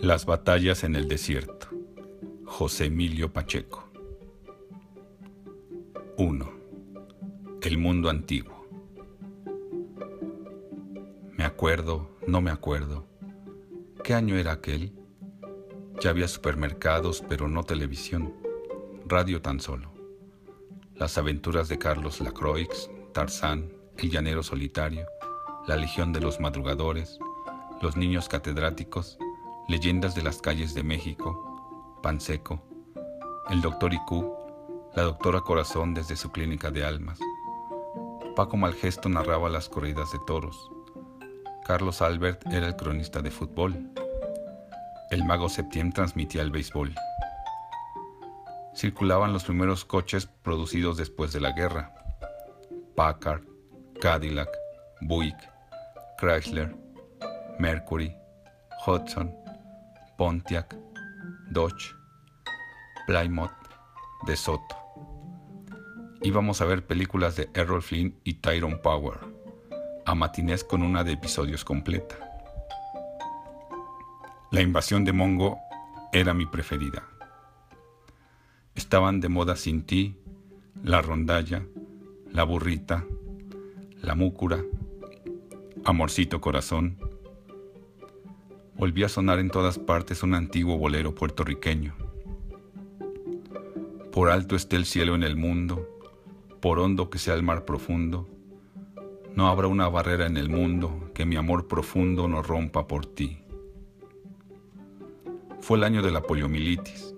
Las batallas en el desierto. José Emilio Pacheco. 1. El mundo antiguo. Me acuerdo, no me acuerdo. ¿Qué año era aquel? Ya había supermercados, pero no televisión. Radio tan solo. Las aventuras de Carlos Lacroix, Tarzán, El Llanero Solitario, La Legión de los Madrugadores, Los Niños Catedráticos, Leyendas de las calles de México, Panseco, el doctor Icu, la doctora Corazón desde su clínica de almas. Paco Malgesto narraba las corridas de toros. Carlos Albert era el cronista de fútbol. El mago Septién transmitía el béisbol. Circulaban los primeros coches producidos después de la guerra. Packard, Cadillac, Buick, Chrysler, Mercury, Hudson, Pontiac, Dodge, Plymouth, De Soto. Íbamos a ver películas de Errol Flynn y Tyrone Power, a matinés con una de episodios completa. La invasión de Mongo era mi preferida. Estaban de moda Sin Ti, La Rondalla, La Burrita, La Múcura, Amorcito Corazón, volvió a sonar en todas partes un antiguo bolero puertorriqueño. Por alto esté el cielo en el mundo, por hondo que sea el mar profundo, no habrá una barrera en el mundo que mi amor profundo no rompa por ti. Fue el año de la poliomielitis,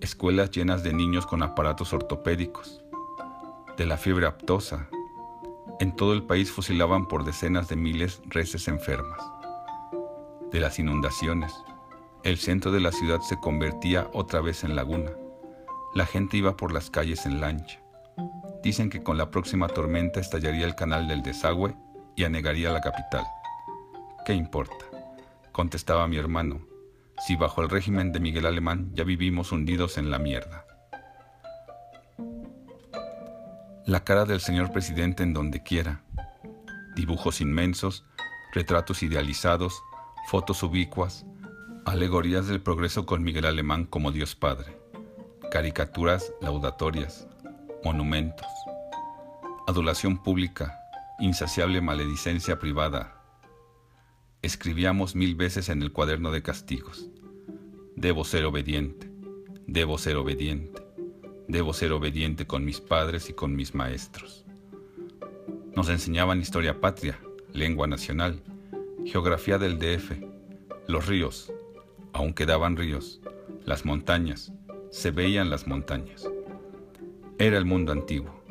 escuelas llenas de niños con aparatos ortopédicos, de la fiebre aptosa. En todo el país fusilaban por decenas de miles reses enfermas de las inundaciones. El centro de la ciudad se convertía otra vez en laguna. La gente iba por las calles en lancha. Dicen que con la próxima tormenta estallaría el canal del desagüe y anegaría la capital. ¿Qué importa? contestaba mi hermano, si bajo el régimen de Miguel Alemán ya vivimos hundidos en la mierda. La cara del señor presidente en donde quiera. Dibujos inmensos, retratos idealizados, fotos ubicuas, alegorías del progreso con Miguel Alemán como Dios Padre, caricaturas laudatorias, monumentos, adulación pública, insaciable maledicencia privada. Escribíamos mil veces en el cuaderno de castigos. Debo ser obediente, debo ser obediente, debo ser obediente con mis padres y con mis maestros. Nos enseñaban historia patria, lengua nacional, Geografía del DF. Los ríos. Aún quedaban ríos. Las montañas. Se veían las montañas. Era el mundo antiguo.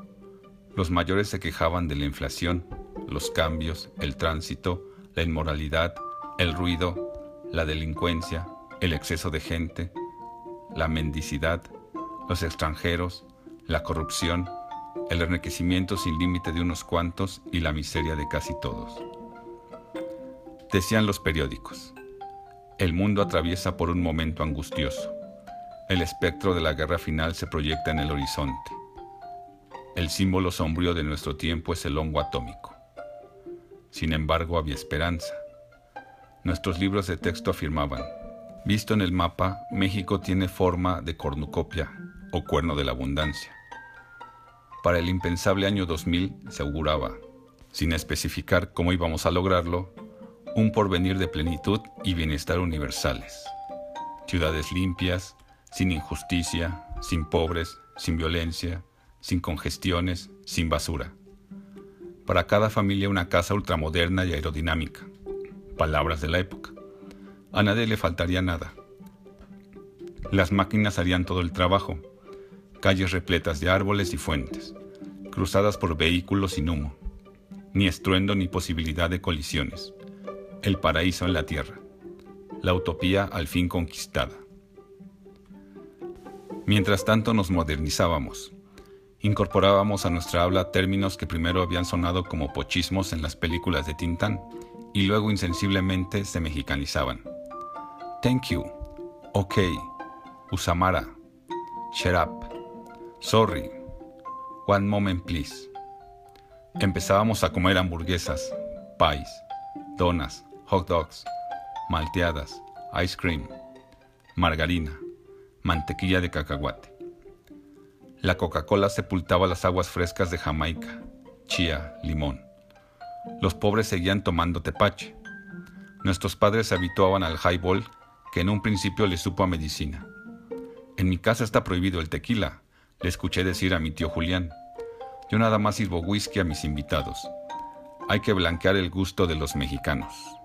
Los mayores se quejaban de la inflación, los cambios, el tránsito, la inmoralidad, el ruido, la delincuencia, el exceso de gente, la mendicidad, los extranjeros, la corrupción, el enriquecimiento sin límite de unos cuantos y la miseria de casi todos. Decían los periódicos, el mundo atraviesa por un momento angustioso. El espectro de la guerra final se proyecta en el horizonte. El símbolo sombrío de nuestro tiempo es el hongo atómico. Sin embargo, había esperanza. Nuestros libros de texto afirmaban, visto en el mapa, México tiene forma de cornucopia o cuerno de la abundancia. Para el impensable año 2000 se auguraba, sin especificar cómo íbamos a lograrlo, un porvenir de plenitud y bienestar universales. Ciudades limpias, sin injusticia, sin pobres, sin violencia, sin congestiones, sin basura. Para cada familia una casa ultramoderna y aerodinámica. Palabras de la época. A nadie le faltaría nada. Las máquinas harían todo el trabajo. Calles repletas de árboles y fuentes, cruzadas por vehículos sin humo. Ni estruendo ni posibilidad de colisiones el paraíso en la tierra, la utopía al fin conquistada. Mientras tanto nos modernizábamos, incorporábamos a nuestra habla términos que primero habían sonado como pochismos en las películas de Tintán y luego insensiblemente se mexicanizaban. Thank you, ok, Usamara, shut up, sorry, one moment please. Empezábamos a comer hamburguesas, pies, donas, hot dogs, malteadas, ice cream, margarina, mantequilla de cacahuate. La Coca-Cola sepultaba las aguas frescas de Jamaica, chía, limón. Los pobres seguían tomando tepache. Nuestros padres se habituaban al highball, que en un principio les supo a medicina. En mi casa está prohibido el tequila, le escuché decir a mi tío Julián. Yo nada más sirvo whisky a mis invitados. Hay que blanquear el gusto de los mexicanos.